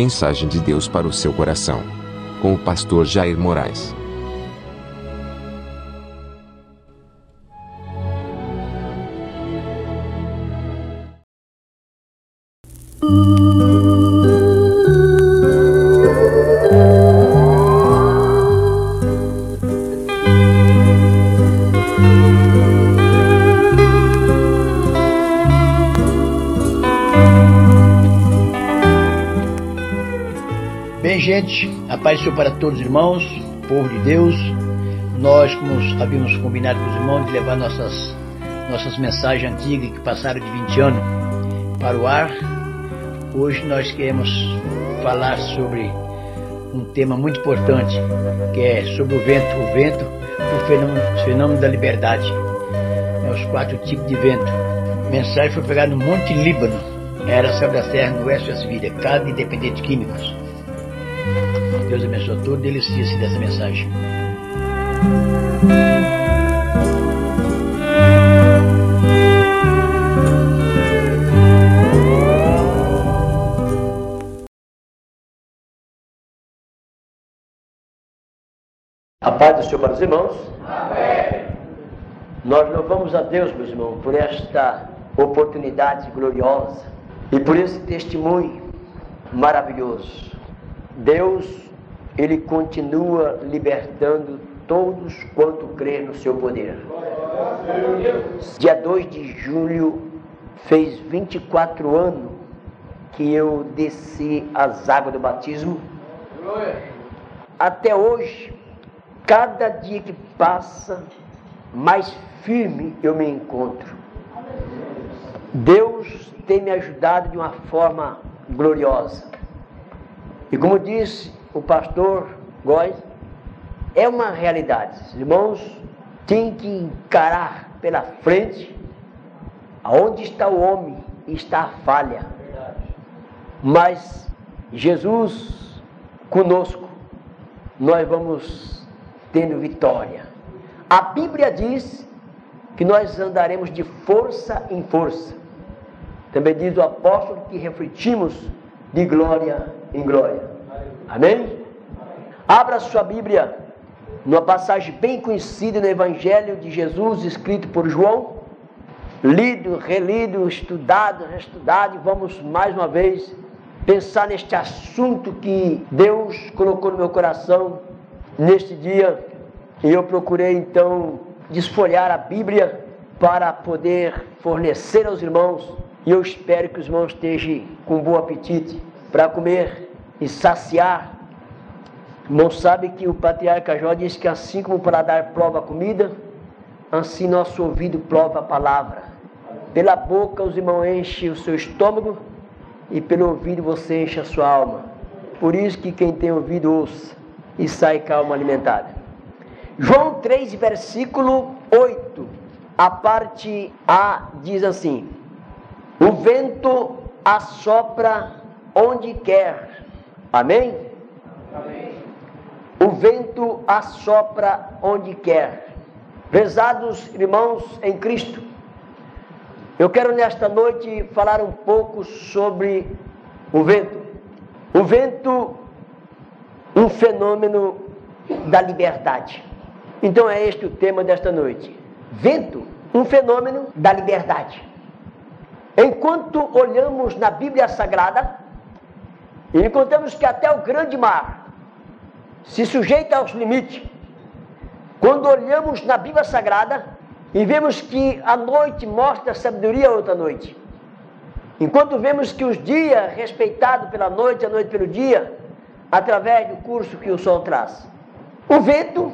Mensagem de Deus para o seu coração. Com o pastor Jair Moraes. Gente, a paz do Senhor para todos os irmãos, povo de Deus. Nós, como havíamos combinado com os irmãos, de levar nossas, nossas mensagens antigas que passaram de 20 anos para o ar. Hoje nós queremos falar sobre um tema muito importante, que é sobre o vento. O vento, o fenômeno, o fenômeno da liberdade. É os quatro tipos de vento. A mensagem foi pegada no Monte Líbano, era céu da serra, no oeste vidas, cada independente de químicos. Deus abençoe a todos, delicia-se dessa mensagem. A paz do Senhor para os irmãos. Amém. Nós louvamos a Deus, meus irmãos, por esta oportunidade gloriosa e por esse testemunho maravilhoso. Deus, Ele continua libertando todos quanto crê no seu poder. Dia 2 de julho fez 24 anos que eu desci as águas do batismo. Até hoje, cada dia que passa, mais firme eu me encontro. Deus tem me ajudado de uma forma gloriosa. E como disse o pastor Góes, é uma realidade. Os irmãos têm que encarar pela frente aonde está o homem está a falha. Mas Jesus conosco, nós vamos tendo vitória. A Bíblia diz que nós andaremos de força em força. Também diz o apóstolo que refletimos de glória em glória. Amém? Abra sua Bíblia numa passagem bem conhecida no Evangelho de Jesus, escrito por João, lido, relido, estudado, reestudado, vamos mais uma vez pensar neste assunto que Deus colocou no meu coração neste dia. E eu procurei então desfolhar a Bíblia para poder fornecer aos irmãos. E eu espero que os irmãos estejam com bom apetite para comer e saciar. Irmão sabe que o patriarca Jó disse que assim como para dar prova a comida, assim nosso ouvido prova a palavra. Pela boca os irmãos enchem o seu estômago e pelo ouvido você enche a sua alma. Por isso que quem tem ouvido ouça e sai calma alimentada. João 3, versículo 8, a parte A diz assim: O vento assopra onde quer. Amém? Amém. O vento assopra onde quer. Prezados irmãos em Cristo, eu quero nesta noite falar um pouco sobre o vento. O vento, um fenômeno da liberdade. Então é este o tema desta noite. Vento, um fenômeno da liberdade. Enquanto olhamos na Bíblia Sagrada, e encontramos que até o grande mar se sujeita aos limites. Quando olhamos na Bíblia Sagrada e vemos que a noite mostra sabedoria a outra noite. Enquanto vemos que os dias respeitados pela noite, a noite pelo dia, através do curso que o sol traz. O vento,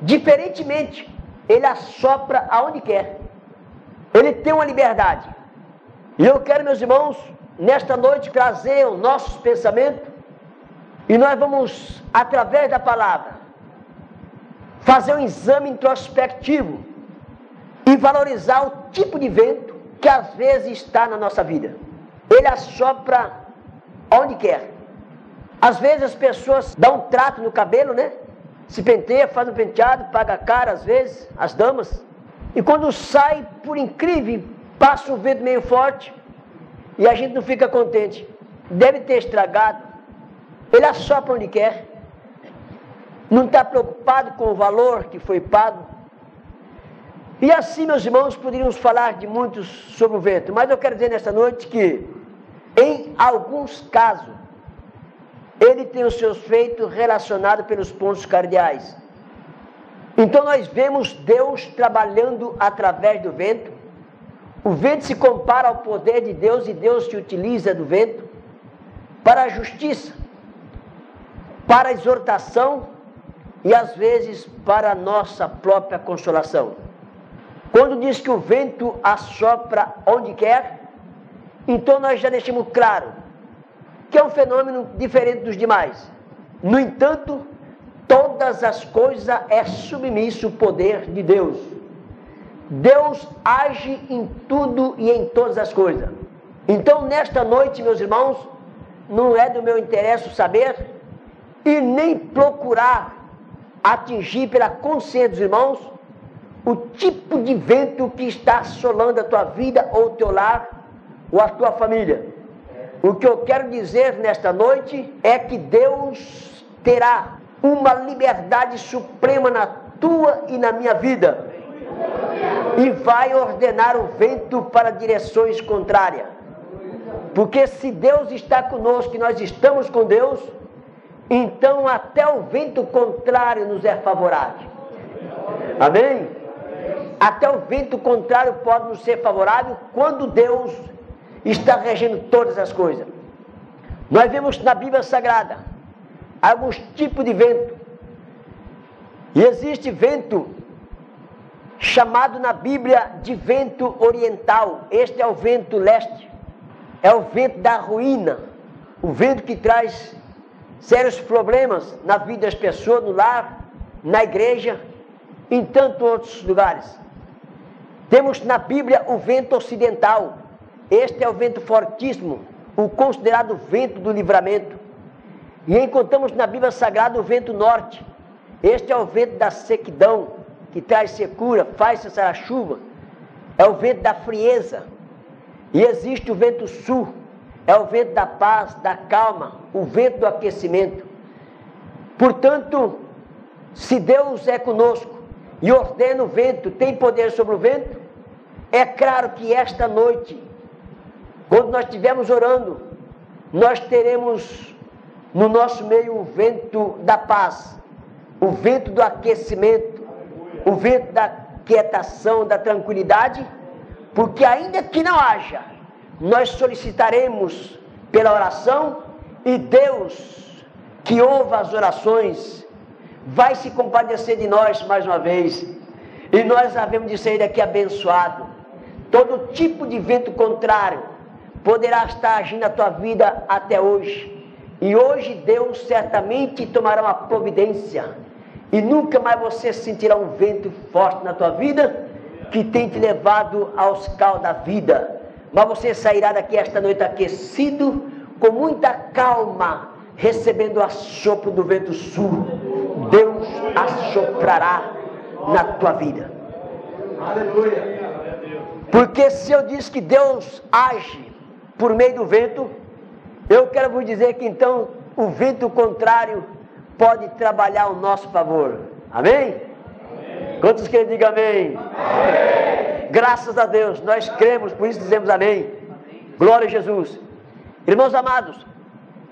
diferentemente, ele assopra aonde quer. Ele tem uma liberdade. E eu quero, meus irmãos, nesta noite trazer os nossos pensamentos e nós vamos, através da palavra, fazer um exame introspectivo e valorizar o tipo de vento que às vezes está na nossa vida. Ele assopra onde quer. Às vezes as pessoas dão um trato no cabelo, né? Se penteia, faz um penteado, paga a cara às vezes, as damas. E quando sai, por incrível, passa um vento meio forte, e a gente não fica contente. Deve ter estragado Ele assopra onde quer. Não está preocupado com o valor que foi pago. E assim, meus irmãos, poderíamos falar de muitos sobre o vento, mas eu quero dizer nesta noite que, em alguns casos, ele tem os seus feitos relacionados pelos pontos cardeais. Então nós vemos Deus trabalhando através do vento. O vento se compara ao poder de Deus e Deus se utiliza do vento para a justiça, para a exortação e às vezes para a nossa própria consolação. Quando diz que o vento assopra onde quer, então nós já deixamos claro que é um fenômeno diferente dos demais. No entanto, todas as coisas é submisso ao poder de Deus. Deus age em tudo e em todas as coisas. Então, nesta noite, meus irmãos, não é do meu interesse saber e nem procurar atingir pela consciência dos irmãos o tipo de vento que está assolando a tua vida ou o teu lar ou a tua família. O que eu quero dizer nesta noite é que Deus terá uma liberdade suprema na tua e na minha vida e vai ordenar o vento para direções contrárias. Porque se Deus está conosco e nós estamos com Deus, então até o vento contrário nos é favorável. Amém? Até o vento contrário pode nos ser favorável quando Deus está regendo todas as coisas. Nós vemos na Bíblia Sagrada alguns tipos de vento. E existe vento chamado na Bíblia de vento oriental. Este é o vento leste. É o vento da ruína. O vento que traz sérios problemas na vida das pessoas, no lar, na igreja, em tantos outros lugares. Temos na Bíblia o vento ocidental. Este é o vento fortíssimo, o considerado vento do livramento. E encontramos na Bíblia Sagrada o vento norte. Este é o vento da sequidão, que traz secura, faz cessar a chuva. É o vento da frieza. E existe o vento sul, é o vento da paz, da calma, o vento do aquecimento. Portanto, se Deus é conosco e ordena o vento, tem poder sobre o vento, é claro que esta noite, quando nós estivermos orando, nós teremos no nosso meio o vento da paz, o vento do aquecimento, o vento da quietação, da tranquilidade, porque ainda que não haja, nós solicitaremos pela oração e Deus, que ouve as orações, vai se compadecer de nós mais uma vez. E nós havemos de sair daqui abençoado. Todo tipo de vento contrário poderá estar agindo na tua vida até hoje. E hoje Deus certamente tomará uma providência. E nunca mais você sentirá um vento forte na tua vida que tem te levado aos caos da vida. Mas você sairá daqui esta noite aquecido, com muita calma, recebendo o assopro do vento sul. Deus assoprará na tua vida. Aleluia. Porque se eu disse que Deus age por meio do vento, eu quero vos dizer que então o vento contrário pode trabalhar ao nosso favor. Amém? amém. Quantos querem dizer amém? amém? Graças a Deus, nós cremos, por isso dizemos amém. amém. Glória a Jesus. Irmãos amados,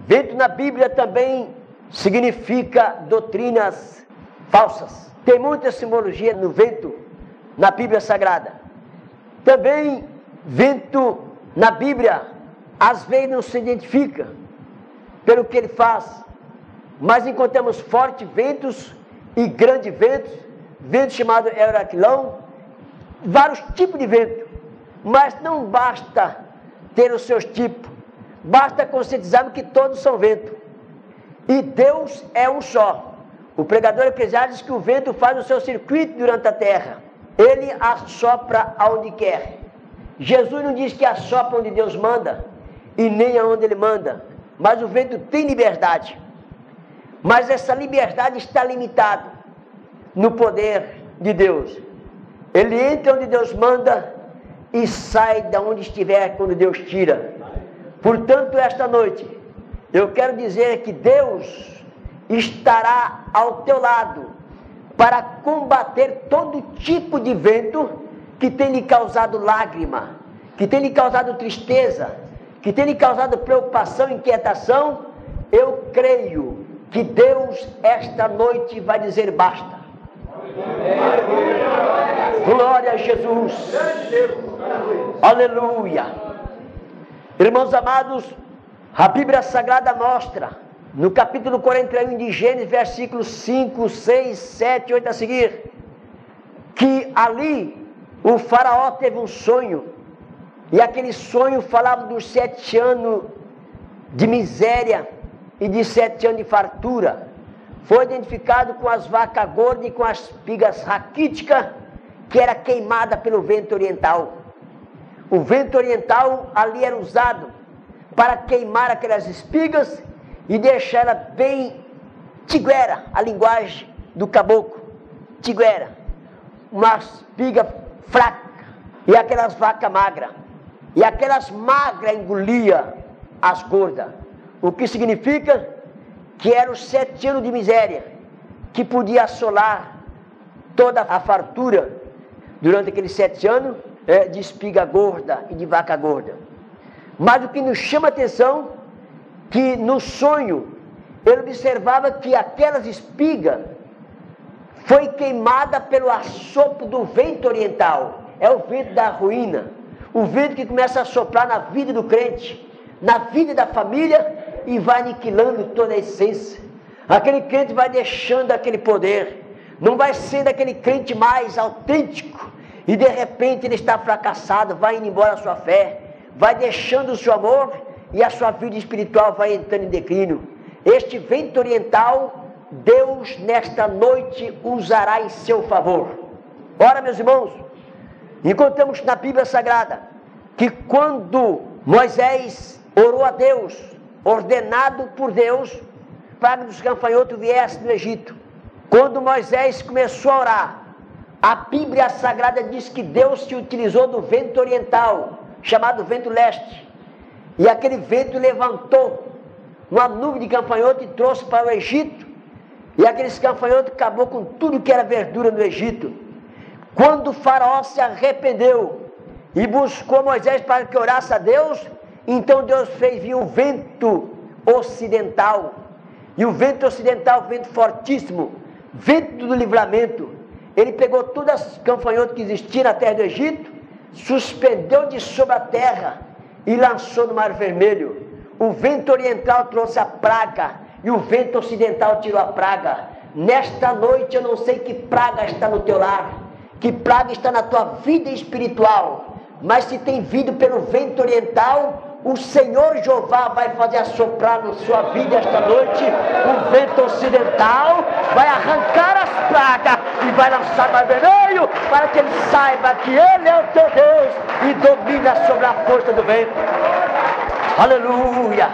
vento na Bíblia também significa doutrinas falsas. Tem muita simbologia no vento na Bíblia Sagrada. Também vento na Bíblia às vezes não se identifica pelo que ele faz, mas encontramos fortes ventos e grandes ventos, vento chamado Euraquilão, vários tipos de vento, mas não basta ter os seus tipos, basta conscientizarmos que todos são vento, e Deus é um só. O pregador eclesiástico diz que o vento faz o seu circuito durante a terra, ele assopra aonde quer. Jesus não diz que assopra onde Deus manda, e nem aonde ele manda. Mas o vento tem liberdade. Mas essa liberdade está limitada no poder de Deus. Ele entra onde Deus manda e sai de onde estiver quando Deus tira. Portanto, esta noite, eu quero dizer que Deus estará ao teu lado para combater todo tipo de vento que tem lhe causado lágrima, que tem lhe causado tristeza, que tem lhe causado preocupação, inquietação. Eu creio que Deus esta noite vai dizer basta. Glória a Jesus. Aleluia. Irmãos amados, a Bíblia Sagrada mostra, no capítulo 41 de Gênesis, versículos 5, 6, 7, 8 a seguir, que ali o Faraó teve um sonho, e aquele sonho falava dos sete anos de miséria e de sete anos de fartura. Foi identificado com as vacas gordas e com as espigas raquíticas, que era queimada pelo vento oriental. O vento oriental ali era usado para queimar aquelas espigas e deixar ela bem tiguera, a linguagem do caboclo. Tiguera. Uma espiga fraca e aquelas vacas magras. E aquelas magras engolia as gordas. O que significa que eram os sete anos de miséria que podia assolar toda a fartura durante aqueles sete anos é, de espiga gorda e de vaca gorda. Mas o que nos chama a atenção que no sonho ele observava que aquelas espigas foi queimada pelo assopro do vento oriental. É o vento da ruína. O vento que começa a soprar na vida do crente, na vida da família e vai aniquilando toda a essência. Aquele crente vai deixando aquele poder. Não vai sendo aquele crente mais autêntico. E de repente ele está fracassado, vai indo embora a sua fé vai deixando o seu amor e a sua vida espiritual vai entrando em declínio. Este vento oriental, Deus nesta noite usará em seu favor. Ora, meus irmãos, encontramos na Bíblia Sagrada que quando Moisés orou a Deus, ordenado por Deus, para que os gafanhotos viessem do Egito, quando Moisés começou a orar, a Bíblia Sagrada diz que Deus se utilizou do vento oriental chamado vento leste. E aquele vento levantou uma nuvem de campanhoto e trouxe para o Egito. E aqueles campanhotos acabou com tudo que era verdura no Egito. Quando o faraó se arrependeu e buscou Moisés para que orasse a Deus, então Deus fez vir um vento ocidental. E o vento ocidental, vento fortíssimo, vento do livramento. Ele pegou todas as campanhotas que existiam na terra do Egito suspendeu de sobre a terra e lançou no mar vermelho. O vento oriental trouxe a praga e o vento ocidental tirou a praga. Nesta noite eu não sei que praga está no teu lar, que praga está na tua vida espiritual, mas se tem vindo pelo vento oriental, o Senhor Jeová vai fazer assoprar na sua vida esta noite o vento ocidental, vai arrancar as pragas e vai lançar no para que ele saiba que Ele é o teu Deus e domina sobre a força do vento. Aleluia!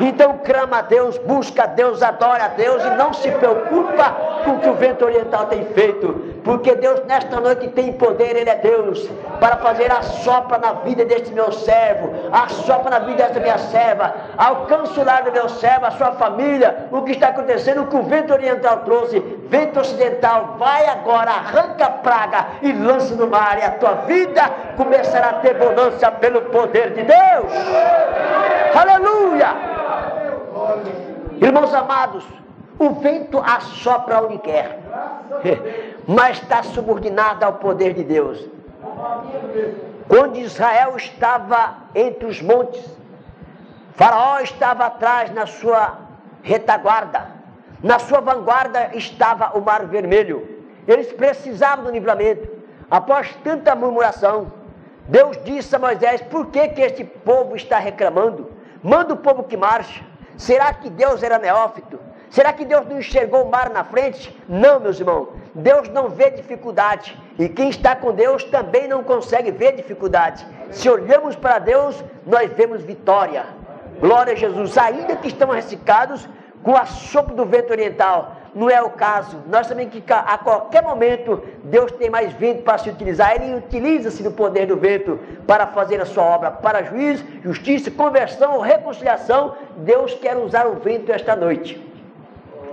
Então clama a Deus, busca a Deus, adora a Deus e não se preocupa com o que o vento oriental tem feito, porque Deus nesta noite tem poder, Ele é Deus, para fazer a sopra na vida deste meu servo, a sopra na vida desta minha serva, alcança o lar do meu servo, a sua família, o que está acontecendo, o que o vento oriental trouxe, vento ocidental, vai agora, arranca a praga e lança no mar, e a tua vida começará a ter bonança pelo poder de Deus. Aleluia! Irmãos amados, o vento assopra onde quer, mas está subordinado ao poder de Deus. Quando Israel estava entre os montes, Faraó estava atrás na sua retaguarda, na sua vanguarda estava o Mar Vermelho. Eles precisavam do livramento. Após tanta murmuração, Deus disse a Moisés: Por que, que este povo está reclamando? Manda o povo que marche. Será que Deus era neófito? Será que Deus não enxergou o mar na frente? Não, meus irmãos. Deus não vê dificuldade. E quem está com Deus também não consegue ver dificuldade. Se olhamos para Deus, nós vemos vitória. Glória a Jesus. Ainda que estamos ressecados com a sopro do vento oriental, não é o caso. Nós sabemos que a qualquer momento Deus tem mais vento para se utilizar. Ele utiliza-se do poder do vento para fazer a sua obra, para juízo, justiça, conversão, reconciliação. Deus quer usar o vento esta noite.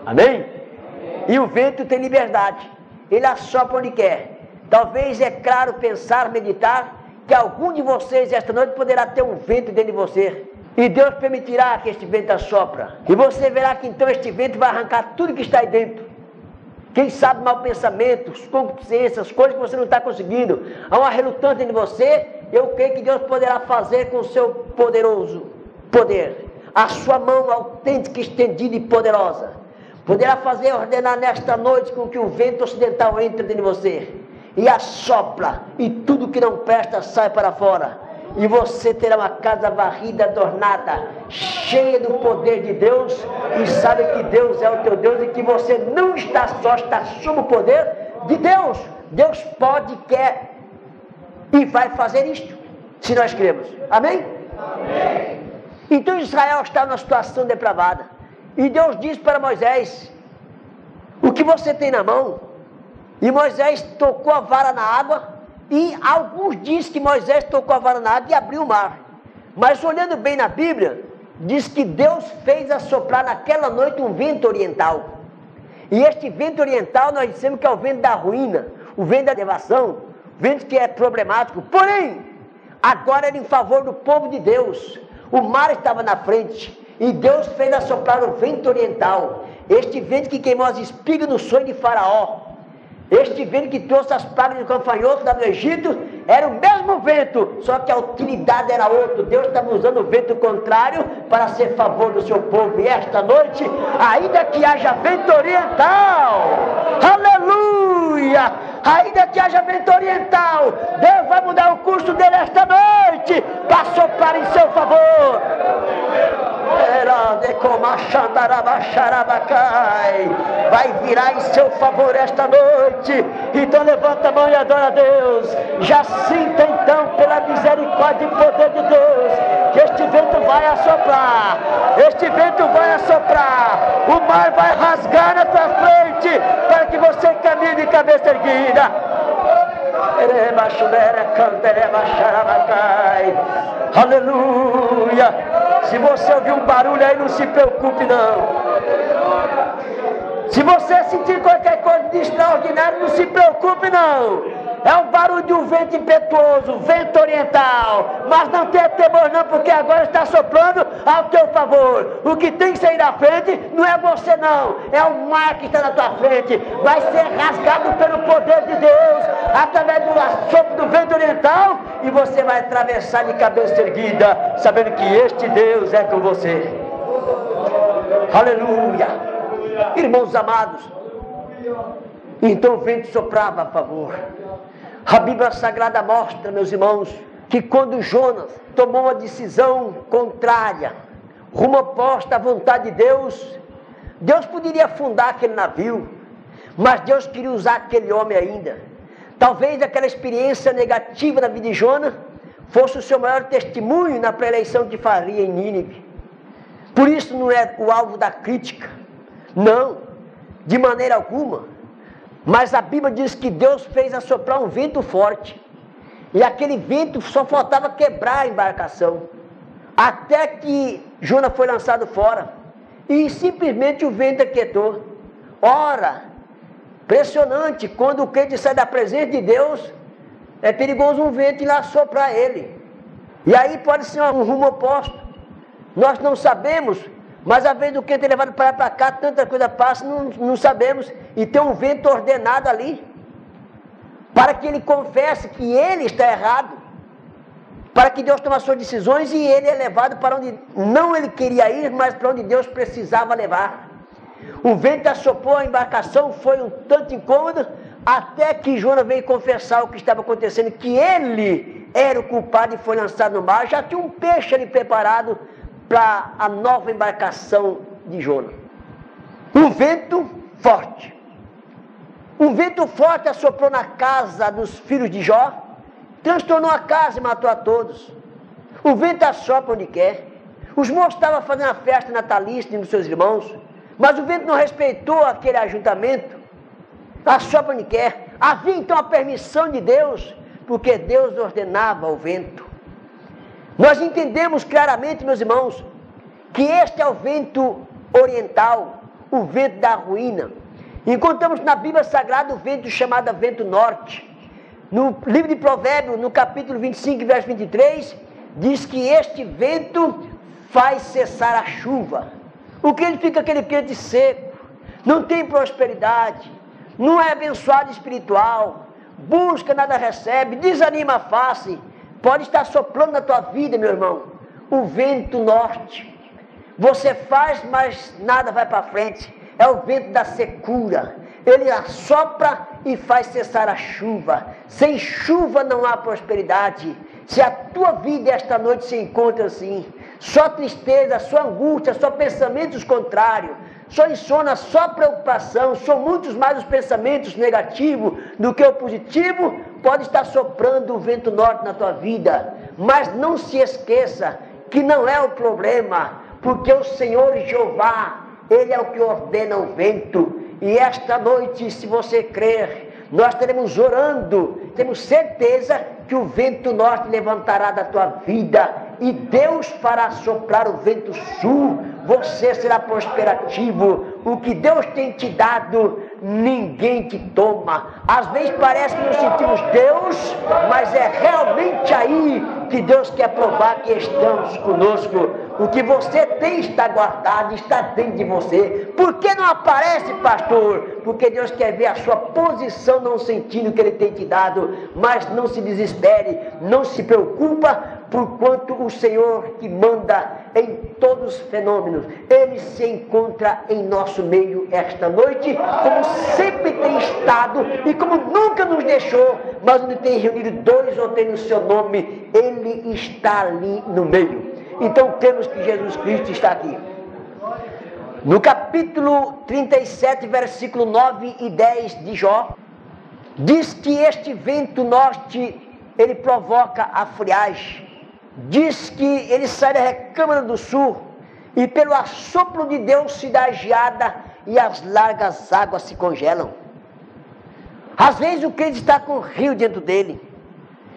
Amém? E o vento tem liberdade. Ele assopra onde quer. Talvez é claro pensar, meditar, que algum de vocês esta noite poderá ter um vento dentro de você. E Deus permitirá que este vento assopra. E você verá que então este vento vai arrancar tudo que está aí dentro. Quem sabe mal pensamentos, concupiscências, coisas que você não está conseguindo. Há uma relutância em você. Eu creio que Deus poderá fazer com o seu poderoso poder. A sua mão autêntica, estendida e poderosa. Poderá fazer ordenar nesta noite com que o vento ocidental entre dentro de você. E assopra. E tudo que não presta sai para fora e você terá uma casa varrida, adornada, cheia do poder de Deus, e sabe que Deus é o teu Deus e que você não está só, está sob o poder de Deus. Deus pode, quer e vai fazer isto, se nós cremos. Amém? Amém. Então Israel está numa situação depravada. E Deus diz para Moisés: O que você tem na mão? E Moisés tocou a vara na água e alguns dizem que Moisés tocou a vara na água e abriu o mar. Mas olhando bem na Bíblia, diz que Deus fez assoprar naquela noite um vento oriental. E este vento oriental nós dizemos que é o vento da ruína, o vento da devação, o vento que é problemático. Porém, agora era em favor do povo de Deus. O mar estava na frente e Deus fez assoprar o vento oriental. Este vento que queimou as espigas no sonho de Faraó. Este vento que trouxe as pragas de gafanhoto lá do Egito era o mesmo vento, só que a utilidade era outra. Deus estava usando o vento contrário para ser favor do seu povo. E esta noite, ainda que haja vento oriental, aleluia! Ainda que haja vento oriental, Deus vai mudar o curso dele esta noite para soprar em seu favor. Vai virar em seu favor esta noite. Então levanta a mão e adora a Deus. Já sinta então pela misericórdia e poder de Deus que este vento vai assoprar. Este vento vai assoprar. O mar vai rasgar na tua frente para que você caminhe de cabeça erguida. Aleluia. Se você ouvir um barulho aí, não se preocupe não. Se você sentir qualquer coisa de extraordinário, não se preocupe não. É um barulho de um vento impetuoso, vento oriental. Mas não tenha temor não, porque agora está soprando ao teu favor. O que tem que sair da frente não é você não, é o mar que está na tua frente. Vai ser rasgado pelo poder de Deus, através do assopro do vento oriental, e você vai atravessar de cabeça erguida, sabendo que este Deus é com você. Aleluia. Irmãos amados, então o vento soprava a favor. A Bíblia Sagrada mostra, meus irmãos, que quando Jonas tomou uma decisão contrária, rumo oposta à vontade de Deus, Deus poderia afundar aquele navio, mas Deus queria usar aquele homem ainda. Talvez aquela experiência negativa na vida de Jonas fosse o seu maior testemunho na pré-eleição que faria em Nínive. Por isso não é o alvo da crítica. Não, de maneira alguma. Mas a Bíblia diz que Deus fez assoprar um vento forte. E aquele vento só faltava quebrar a embarcação. Até que Jonas foi lançado fora. E simplesmente o vento aquietou. Ora, impressionante, quando o crente sai da presença de Deus, é perigoso um vento ir lá soprar ele. E aí pode ser um rumo oposto. Nós não sabemos mas a vez do que ter levado para para cá, tanta coisa passa, não, não sabemos. E tem um vento ordenado ali. Para que ele confesse que ele está errado. Para que Deus tome as suas decisões e ele é levado para onde não ele queria ir, mas para onde Deus precisava levar. O vento assoprou a embarcação, foi um tanto incômodo, até que Jonas veio confessar o que estava acontecendo, que ele era o culpado e foi lançado no mar. Já tinha um peixe ali preparado para a nova embarcação de Jonas. Um vento forte. Um vento forte assoprou na casa dos filhos de Jó, transtornou a casa e matou a todos. O vento assopra onde quer. Os moços estavam fazendo a festa natalícia dos seus irmãos. Mas o vento não respeitou aquele ajuntamento, assopra onde quer. Havia então a permissão de Deus, porque Deus ordenava o vento. Nós entendemos claramente, meus irmãos, que este é o vento oriental, o vento da ruína. Encontramos na Bíblia Sagrada o vento chamado vento norte. No livro de Provérbios, no capítulo 25, verso 23, diz que este vento faz cessar a chuva. O que ele fica aquele crente seco, não tem prosperidade, não é abençoado espiritual, busca, nada recebe, desanima a face, pode estar soprando na tua vida, meu irmão, o vento norte. Você faz, mas nada vai para frente. É o vento da secura. Ele assopra e faz cessar a chuva. Sem chuva não há prosperidade. Se a tua vida esta noite se encontra assim, só tristeza, só angústia, só pensamentos contrários, só insônia, só preocupação, são muitos mais os pensamentos negativos do que o positivo, pode estar soprando o vento norte na tua vida. Mas não se esqueça que não é o problema porque o Senhor Jeová, Ele é o que ordena o vento. E esta noite, se você crer, nós teremos orando, temos certeza que o vento norte levantará da tua vida e Deus fará soprar o vento sul. Você será prosperativo. O que Deus tem te dado, ninguém te toma. Às vezes parece que não sentimos Deus, mas é realmente aí que Deus quer provar que estamos conosco. O que você tem está guardado, está dentro de você. Por que não aparece, pastor? Porque Deus quer ver a sua posição, não sentindo o que Ele tem te dado. Mas não se desespere, não se preocupa, porquanto o Senhor que manda em todos os fenômenos, Ele se encontra em nosso meio esta noite, como sempre tem estado e como nunca nos deixou, mas onde tem reunido dois ou três no seu nome, Ele está ali no meio. Então temos que Jesus Cristo está aqui. No capítulo 37, versículo 9 e 10 de Jó, diz que este vento norte ele provoca a friagem diz que ele sai da recâmara do sul e pelo assopro de Deus se dá geada e as largas águas se congelam. Às vezes o crente está com o rio dentro dele,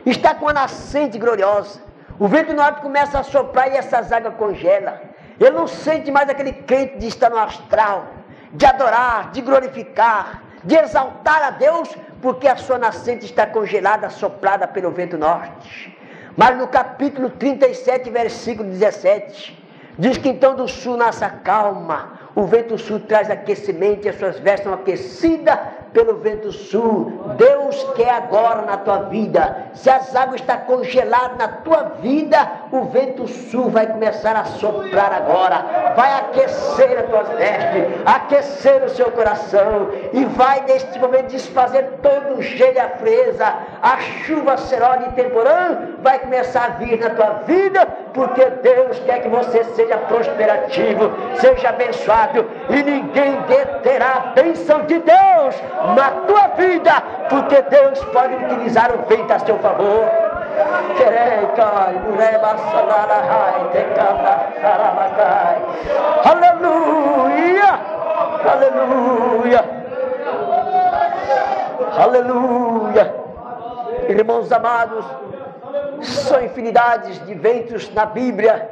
está com a nascente gloriosa. O vento norte começa a soprar e essas águas congelam. Ele não sente mais aquele crente de estar no astral, de adorar, de glorificar, de exaltar a Deus, porque a sua nascente está congelada, soprada pelo vento norte. Mas no capítulo 37, versículo 17, diz que então do sul nasce a calma, o vento sul traz aquecimento e as suas vestes são aquecidas pelo vento sul. Deus quer agora na tua vida. Se as águas estão congeladas na tua vida, o vento sul vai começar a soprar agora. Vai aquecer as tuas vestes, aquecer o seu coração e vai neste momento desfazer todo o gelo e a fresa. A chuva serônia e temporã vai começar a vir na tua vida, porque Deus quer que você seja prosperativo, seja abençoado e ninguém deterá a bênção de Deus na tua vida, porque Deus pode utilizar o vento a seu favor. Aleluia! Aleluia! Aleluia! Irmãos amados, são infinidades de ventos na Bíblia.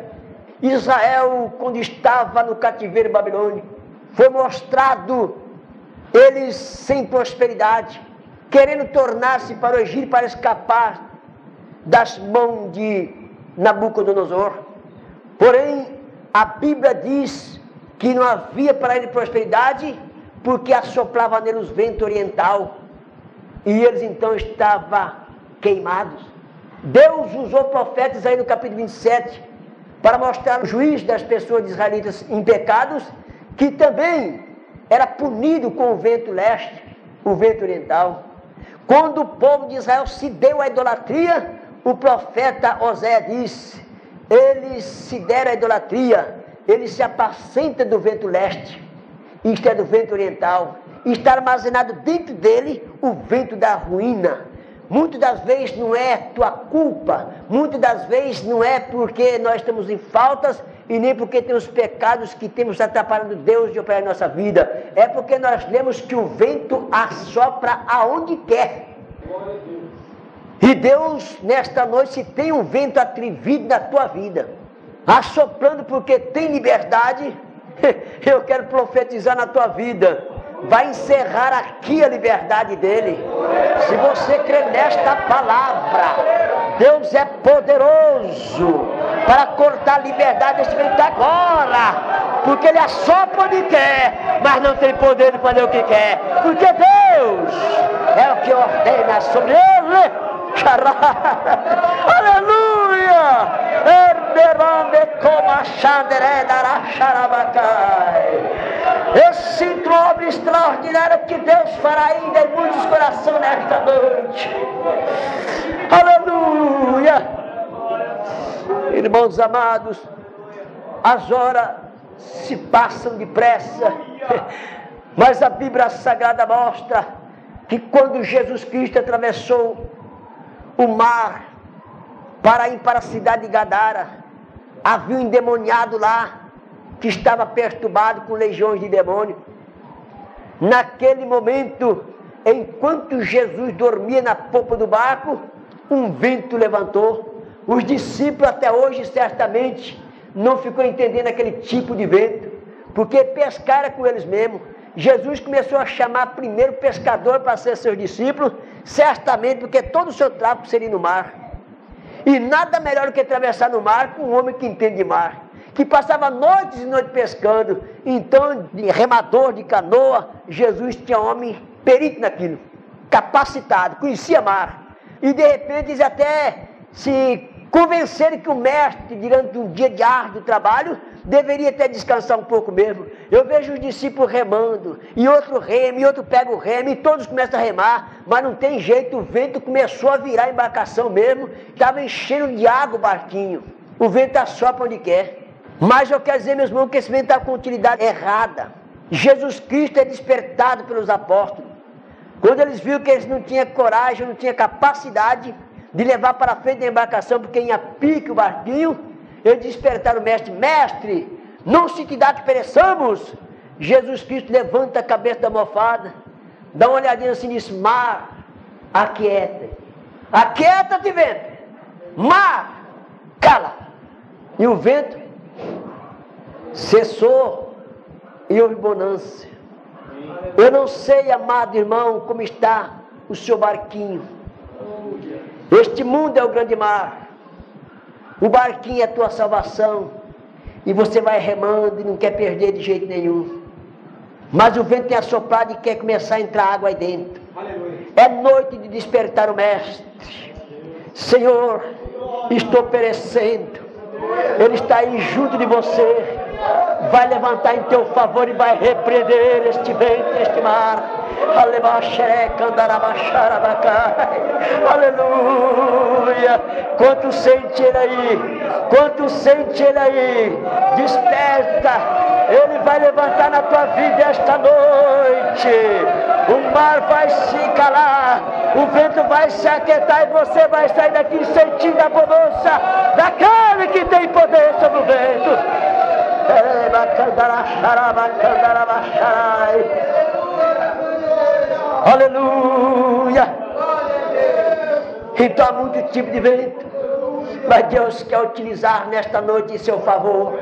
Israel, quando estava no cativeiro babilônico, foi mostrado eles sem prosperidade, querendo tornar-se para o Egito para escapar das mãos de Nabucodonosor. Porém, a Bíblia diz que não havia para ele prosperidade, porque assoplava neles vento oriental, e eles então estavam queimados. Deus usou profetas aí no capítulo 27 para mostrar o juízo das pessoas israelitas em pecados, que também era punido com o vento leste, o vento oriental. Quando o povo de Israel se deu à idolatria, o profeta Osé disse: eles se deram à idolatria, eles se apacentam do vento leste, isto é do vento oriental, está armazenado dentro dele o vento da ruína. Muitas das vezes não é tua culpa, muitas das vezes não é porque nós estamos em faltas e nem porque temos pecados que temos atrapalhado Deus de operar em nossa vida. É porque nós lemos que o vento assopra aonde quer. E Deus, nesta noite, tem um vento atrevido na tua vida, assoprando porque tem liberdade. Eu quero profetizar na tua vida vai encerrar aqui a liberdade dele. Se você crê nesta palavra, Deus é poderoso para cortar a liberdade deste vento agora, porque ele assopra onde quer, mas não tem poder de fazer o que quer, porque Deus é o que ordena sobre ele. Aleluia! Esse obra extraordinária que Deus fará ainda em muitos corações nesta noite. Aleluia! Irmãos amados, as horas se passam depressa, mas a Bíblia Sagrada mostra que quando Jesus Cristo atravessou o mar para ir para a cidade de Gadara, havia um endemoniado lá que estava perturbado com legiões de demônio. Naquele momento, enquanto Jesus dormia na popa do barco, um vento levantou. Os discípulos até hoje certamente não ficou entendendo aquele tipo de vento, porque pescara com eles mesmos. Jesus começou a chamar primeiro pescador para ser seus discípulos, certamente porque todo o seu tráfico seria no mar. E nada melhor do que atravessar no mar com um homem que entende de mar, que passava noites e noites pescando. Então, de remador de canoa, Jesus tinha homem perito naquilo, capacitado, conhecia mar. E de repente eles até se convencerem que o mestre, durante um dia de árduo trabalho, deveria até descansar um pouco mesmo. Eu vejo os discípulos remando, e outro rema, e outro pega o remo, e todos começam a remar, mas não tem jeito, o vento começou a virar a embarcação mesmo, estava enchendo de água o barquinho. O vento assopra onde quer. Mas eu quero dizer, meus irmãos, que esse vento está com utilidade errada. Jesus Cristo é despertado pelos apóstolos. Quando eles viram que eles não tinham coragem, não tinham capacidade de levar para frente da embarcação, porque ia pique o barquinho, eles despertaram o mestre, mestre, não se te dá que pereçamos. Jesus Cristo levanta a cabeça da mofada, dá uma olhadinha assim e diz, mar, aquieta. Aquieta-te, vento. Mar, cala. E o vento cessou e houve bonança. Eu não sei, amado irmão, como está o seu barquinho. Este mundo é o grande mar. O barquinho é a tua salvação. E você vai remando e não quer perder de jeito nenhum. Mas o vento tem assoprado e quer começar a entrar água aí dentro. Aleluia. É noite de despertar o Mestre. Senhor, estou perecendo. Ele está aí junto de você. Vai levantar em teu favor e vai repreender este vento, este mar. Aleluia. Quanto sente ele aí? Quanto sente ele aí? Desperta. Ele vai levantar na tua vida esta noite. O mar vai se calar. O vento vai se aquietar e você vai sair daqui sentindo a bonança daquele que tem poder sobre o vento. Aleluia. Então há muito tipo de vento. Mas Deus quer utilizar nesta noite em seu favor.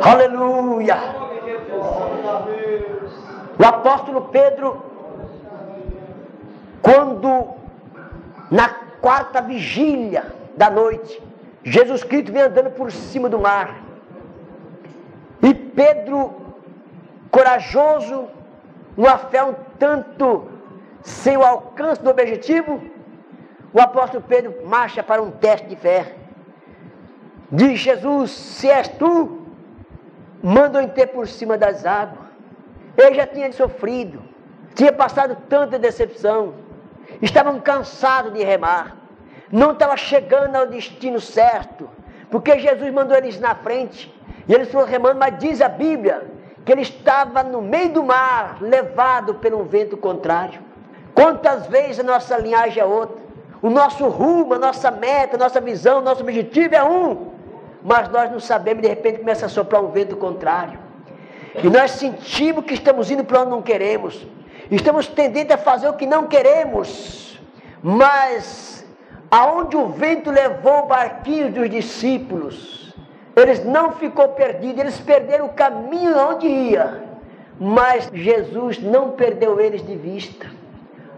Aleluia. O apóstolo Pedro, quando na quarta vigília da noite, Jesus Cristo vem andando por cima do mar. E Pedro, corajoso, uma fé um tanto sem o alcance do objetivo, o apóstolo Pedro marcha para um teste de fé. Diz Jesus: Se és tu, manda eu ter por cima das águas. Ele já tinha sofrido, tinha passado tanta decepção, estavam cansados de remar, não estava chegando ao destino certo, porque Jesus mandou eles na frente, e eles foram remando, mas diz a Bíblia que ele estava no meio do mar, levado pelo vento contrário. Quantas vezes a nossa linhagem é outra? O nosso rumo, a nossa meta, a nossa visão, o nosso objetivo é um. Mas nós não sabemos, de repente começa a soprar um vento contrário. E nós sentimos que estamos indo para onde não queremos. Estamos tendendo a fazer o que não queremos. Mas aonde o vento levou o barquinho dos discípulos, eles não ficou perdidos, eles perderam o caminho onde ia. Mas Jesus não perdeu eles de vista.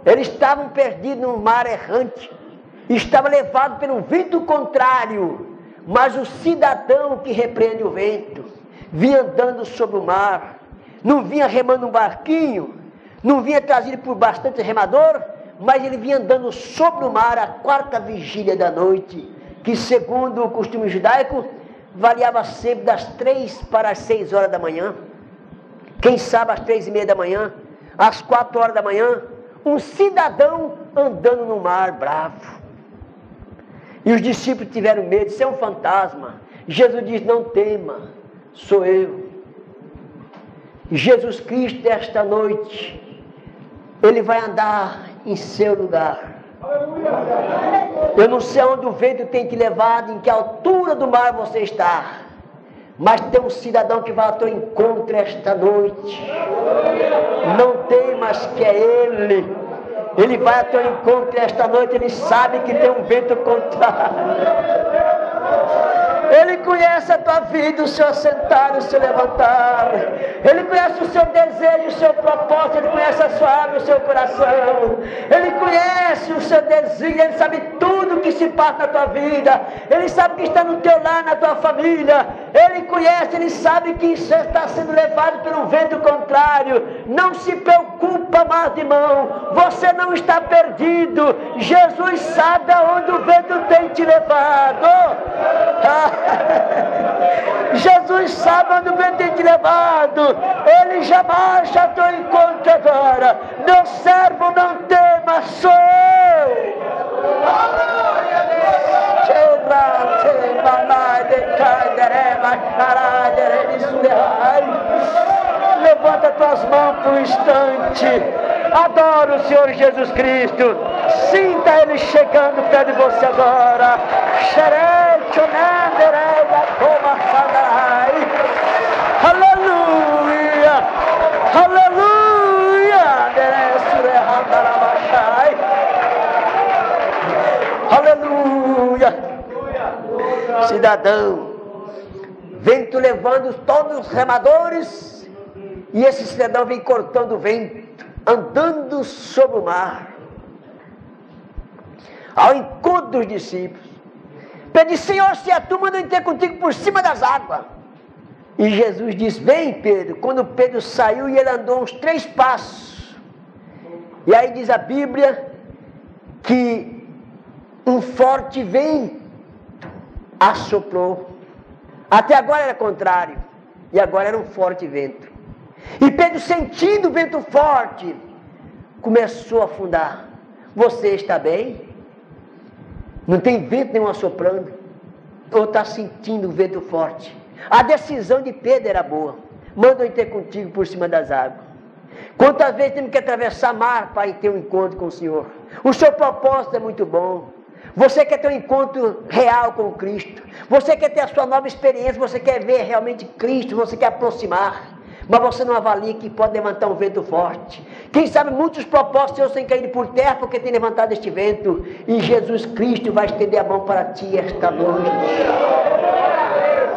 Eles estavam perdidos no mar errante, estavam levados pelo vento contrário, mas o cidadão que repreende o vento vinha andando sobre o mar, não vinha remando um barquinho, não vinha trazido por bastante remador, mas ele vinha andando sobre o mar a quarta vigília da noite, que segundo o costume judaico, variava sempre das três para as seis horas da manhã. Quem sabe às três e meia da manhã, às quatro horas da manhã, um cidadão andando no mar bravo. E os discípulos tiveram medo, isso é um fantasma. Jesus diz: Não tema, sou eu. Jesus Cristo, esta noite, Ele vai andar em seu lugar. Eu não sei onde o vento tem te levado, em que altura do mar você está. Mas tem um cidadão que vai ao teu encontro esta noite. Não tem mais que é Ele. Ele vai ao teu encontro esta noite, ele sabe que tem um vento contrário. Ele conhece a tua vida, o seu sentar, o seu levantar. Ele conhece o seu desejo, o seu propósito. Ele conhece a sua alma, o seu coração. Ele conhece o seu desejo. Ele sabe tudo que se passa na tua vida. Ele sabe que está no teu lar, na tua família. Ele conhece, ele sabe que está sendo levado pelo vento contrário. Não se preocupa, mais, irmão. Você não está perdido. Jesus sabe aonde o vento tem te levado. Ah. Jesus sabe onde o vento tem te levado. Ele já marcha ao teu encontro agora. Meu servo não tema, sou eu. Levanta tuas mãos por um instante. Adoro o Senhor Jesus Cristo. Sinta Ele chegando perto de você agora. Aleluia! Cidadão, vento levando todos os remadores, e esse cidadão vem cortando o vento, andando sobre o mar, ao encontro dos discípulos. Pede, Senhor, se a turma não ter contigo por cima das águas. E Jesus diz: Vem, Pedro. Quando Pedro saiu e ele andou uns três passos. E aí diz a Bíblia que um forte vento assoprou. Até agora era contrário. E agora era um forte vento. E Pedro, sentindo o vento forte, começou a afundar. Você está bem? Não tem vento nenhum assoprando. Ou está sentindo o vento forte. A decisão de Pedro era boa. Manda eu ter contigo por cima das águas. Quantas vezes temos que atravessar mar para ter um encontro com o Senhor? O seu propósito é muito bom. Você quer ter um encontro real com Cristo. Você quer ter a sua nova experiência. Você quer ver realmente Cristo. Você quer aproximar mas você não avalia que pode levantar um vento forte. Quem sabe muitos propósitos seus têm caído por terra porque tem levantado este vento. E Jesus Cristo vai estender a mão para ti esta noite.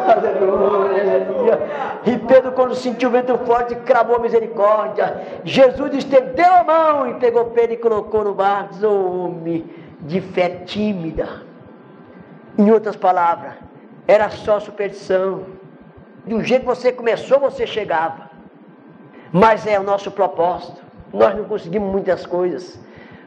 Aleluia. E Pedro, quando sentiu o vento forte, cravou a misericórdia. Jesus estendeu a mão e pegou Pedro e colocou no mar. Diz, de fé tímida. Em outras palavras, era só superstição do jeito que você começou, você chegava. Mas é o nosso propósito. Nós não conseguimos muitas coisas.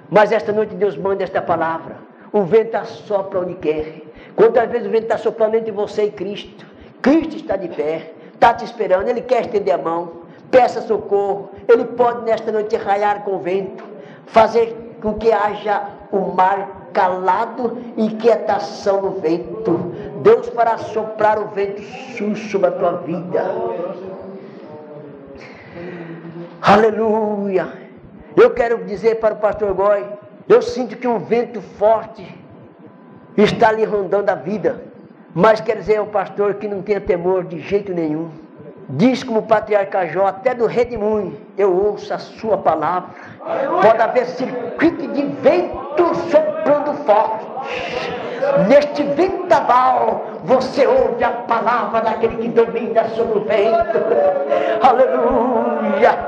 Mas esta noite Deus manda esta palavra. O vento assopra onde quer. Quantas vezes o vento está soprando entre você e Cristo? Cristo está de pé, está te esperando, Ele quer estender a mão. Peça socorro. Ele pode nesta noite raiar com o vento, fazer com que haja o mar calado e quietação no vento. Deus para soprar o vento sul sobre a tua vida. Aleluia. Eu quero dizer para o pastor Goi, eu sinto que um vento forte está lhe rondando a vida. Mas quer dizer ao pastor que não tenha temor de jeito nenhum. Diz como o patriarca Jó, até do redemoinho, eu ouço a sua palavra. Pode haver circuito de vento soprando forte. Neste ventaval, você ouve a palavra daquele que domina sobre o vento. Aleluia,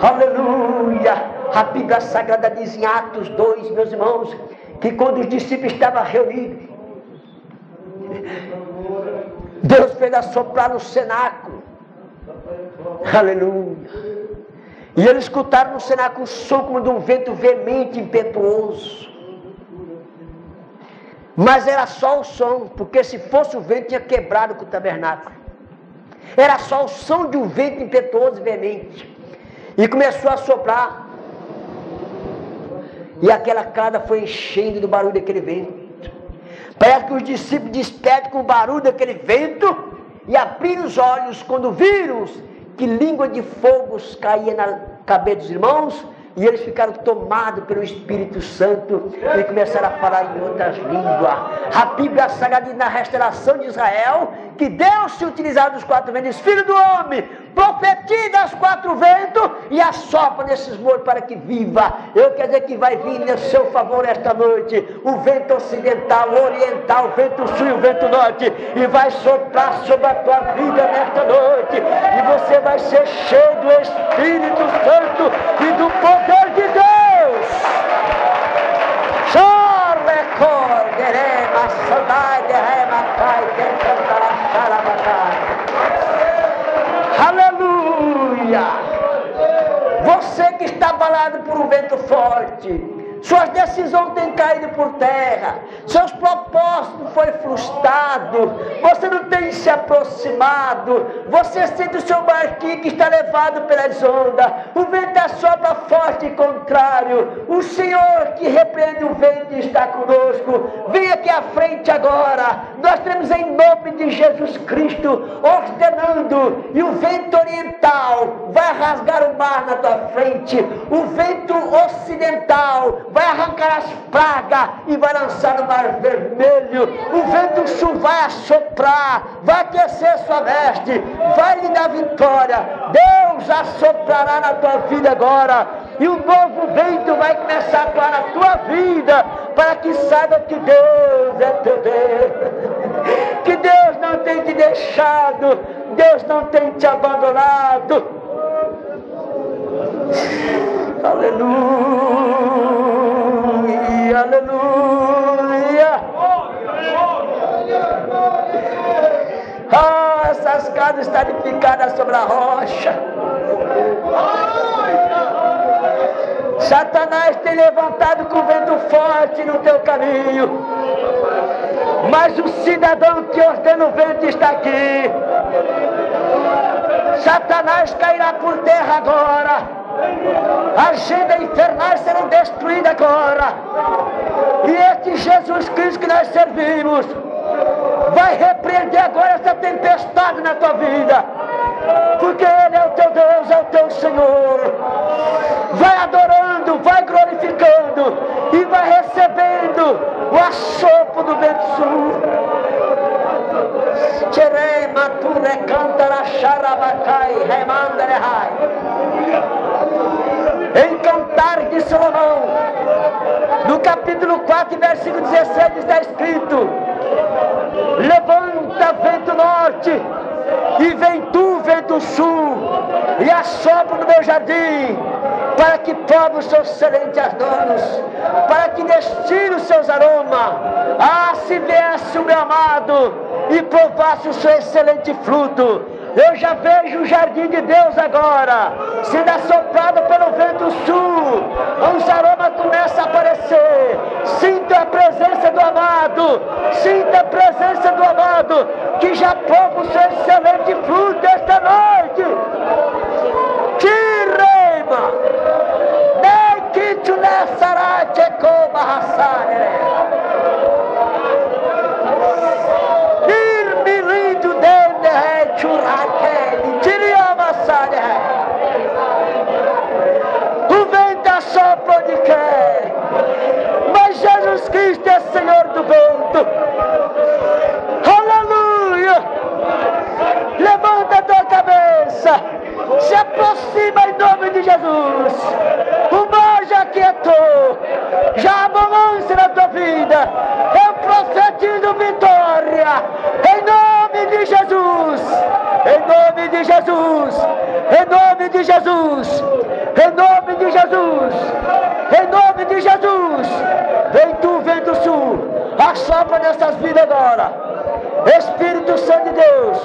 aleluia. A Bíblia Sagrada diz em Atos 2, meus irmãos, que quando os discípulos estavam reunidos, Deus fez assoprar no cenáculo. Aleluia. E eles escutaram no cenáculo o som como de um vento veemente, impetuoso. Mas era só o som, porque se fosse o vento tinha quebrado com o tabernáculo. Era só o som de um vento impetuoso e veemente. E começou a soprar. E aquela casa foi enchendo do barulho daquele vento. Parece que os discípulos despertam com o barulho daquele vento e abriram os olhos quando viram que língua de fogo caía na cabeça dos irmãos e eles ficaram tomados pelo Espírito Santo e começaram a falar em outras línguas. A Bíblia Sagrada na restauração de Israel que Deus se utilizava dos quatro ventos. Filho do homem, profetiza aos quatro ventos e assopra nesses mortos para que viva. Eu quero dizer que vai vir no seu favor esta noite o vento ocidental, oriental, o vento sul e o vento norte e vai soprar sobre a tua vida nesta noite e você vai ser cheio do Espírito Santo e do poder de Deus. Chorre, corderema, sandai, Aleluia! Você que está abalado por um vento forte, suas decisões têm caído por terra, seus propósitos foram frustrados, você não tem se aproximado, você sente o seu barquinho que está levado pelas ondas, o vento assopra forte e contrário, o Senhor que repreende o vento está conosco, vem aqui à frente agora, nós temos em nome de Jesus Cristo ordenando, e o vento oriental vai rasgar o mar na tua frente, o vento ocidental vai arrancar as pragas e vai lançar no mar vermelho. O vento sul vai assoprar, vai aquecer sua veste, vai lhe dar vitória. Deus assoprará na tua vida agora. E um novo vento vai começar a atuar na tua vida, para que saiba que Deus é teu Deus, que Deus não tem te deixado, Deus não tem te abandonado. Aleluia aleluia. Ah, essas casas estão edificadas sobre a rocha. Satanás tem levantado com vento forte no teu caminho. Mas o cidadão que ordena o vento está aqui. Satanás cairá por terra agora agenda infernais serão destruídas agora. E este Jesus Cristo que nós servimos vai repreender agora essa tempestade na tua vida. Porque Ele é o teu Deus, é o teu Senhor. Vai adorando, vai glorificando e vai recebendo o assopro do vento sul. Cherei mature cantara xarabacai remandarehai. Em Cantar de Salomão, no capítulo 4, versículo 16, está escrito: Levanta vento norte, e vem tu, vento sul, e assopra no meu jardim, para que prove os seus excelentes donos, para que destile os seus aromas. Ah, se viesse o meu amado e provasse o seu excelente fruto, eu já vejo o jardim de Deus agora, sendo assoprado pelo vento sul. Os aromas começam a aparecer. Sinta a presença do amado. Sinta a presença do amado, que já prova o seu excelente fruto esta noite. Tirema. Nem que tu nessa como O vento Tu vem dar de quem? Mas Jesus Cristo é Senhor do vento. Aleluia! Levanta a tua cabeça. Se aproxima em nome de Jesus. O mar já quietou. Já abundância na tua vida. Eu profetizo vitória. Em nome nome de Jesus! Em nome de Jesus! Em nome de Jesus! Em nome de Jesus! Em nome de Jesus! Vem tu, vem do sul! Assopra nessas vidas agora! Espírito Santo de Deus,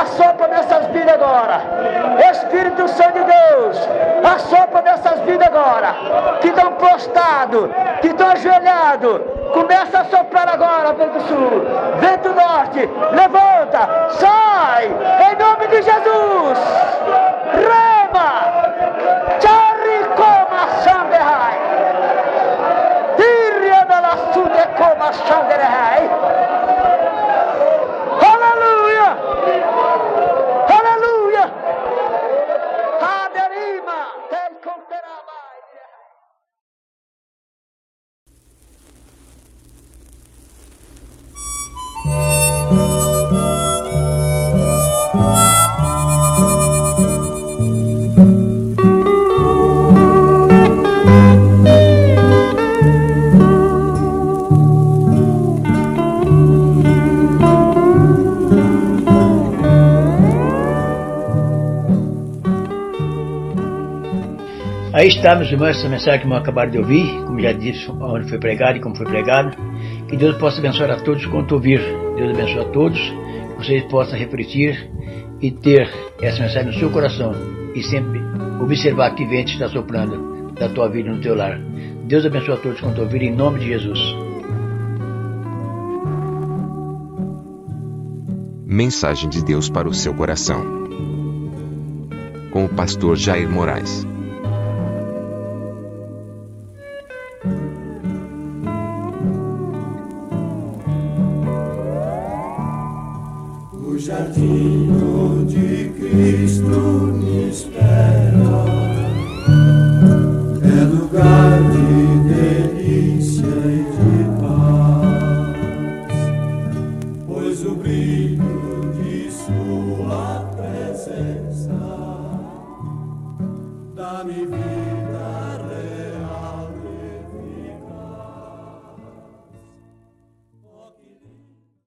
assopra nessas vidas agora. Espírito Santo de Deus, assopra nessas vidas agora. Que estão prostrados. que estão ajoelhados. Começa a soprar agora, vento sul, vento norte. Levanta, sai, em nome de Jesus. Rema, Charicoma Sanderrai. Tiria da la Sudecoma Sanderrai. Aí está, meus irmãos, essa mensagem que eu acabaram de ouvir, como já disse, onde foi pregado e como foi pregado. Que Deus possa abençoar a todos quanto ouvir. Deus abençoe a todos, que vocês possam refletir e ter essa mensagem no seu coração e sempre observar que vento está soprando da tua vida no teu lar. Deus abençoe a todos quanto ouvir, em nome de Jesus. Mensagem de Deus para o seu coração. Com o pastor Jair Moraes. Onde Cristo me espera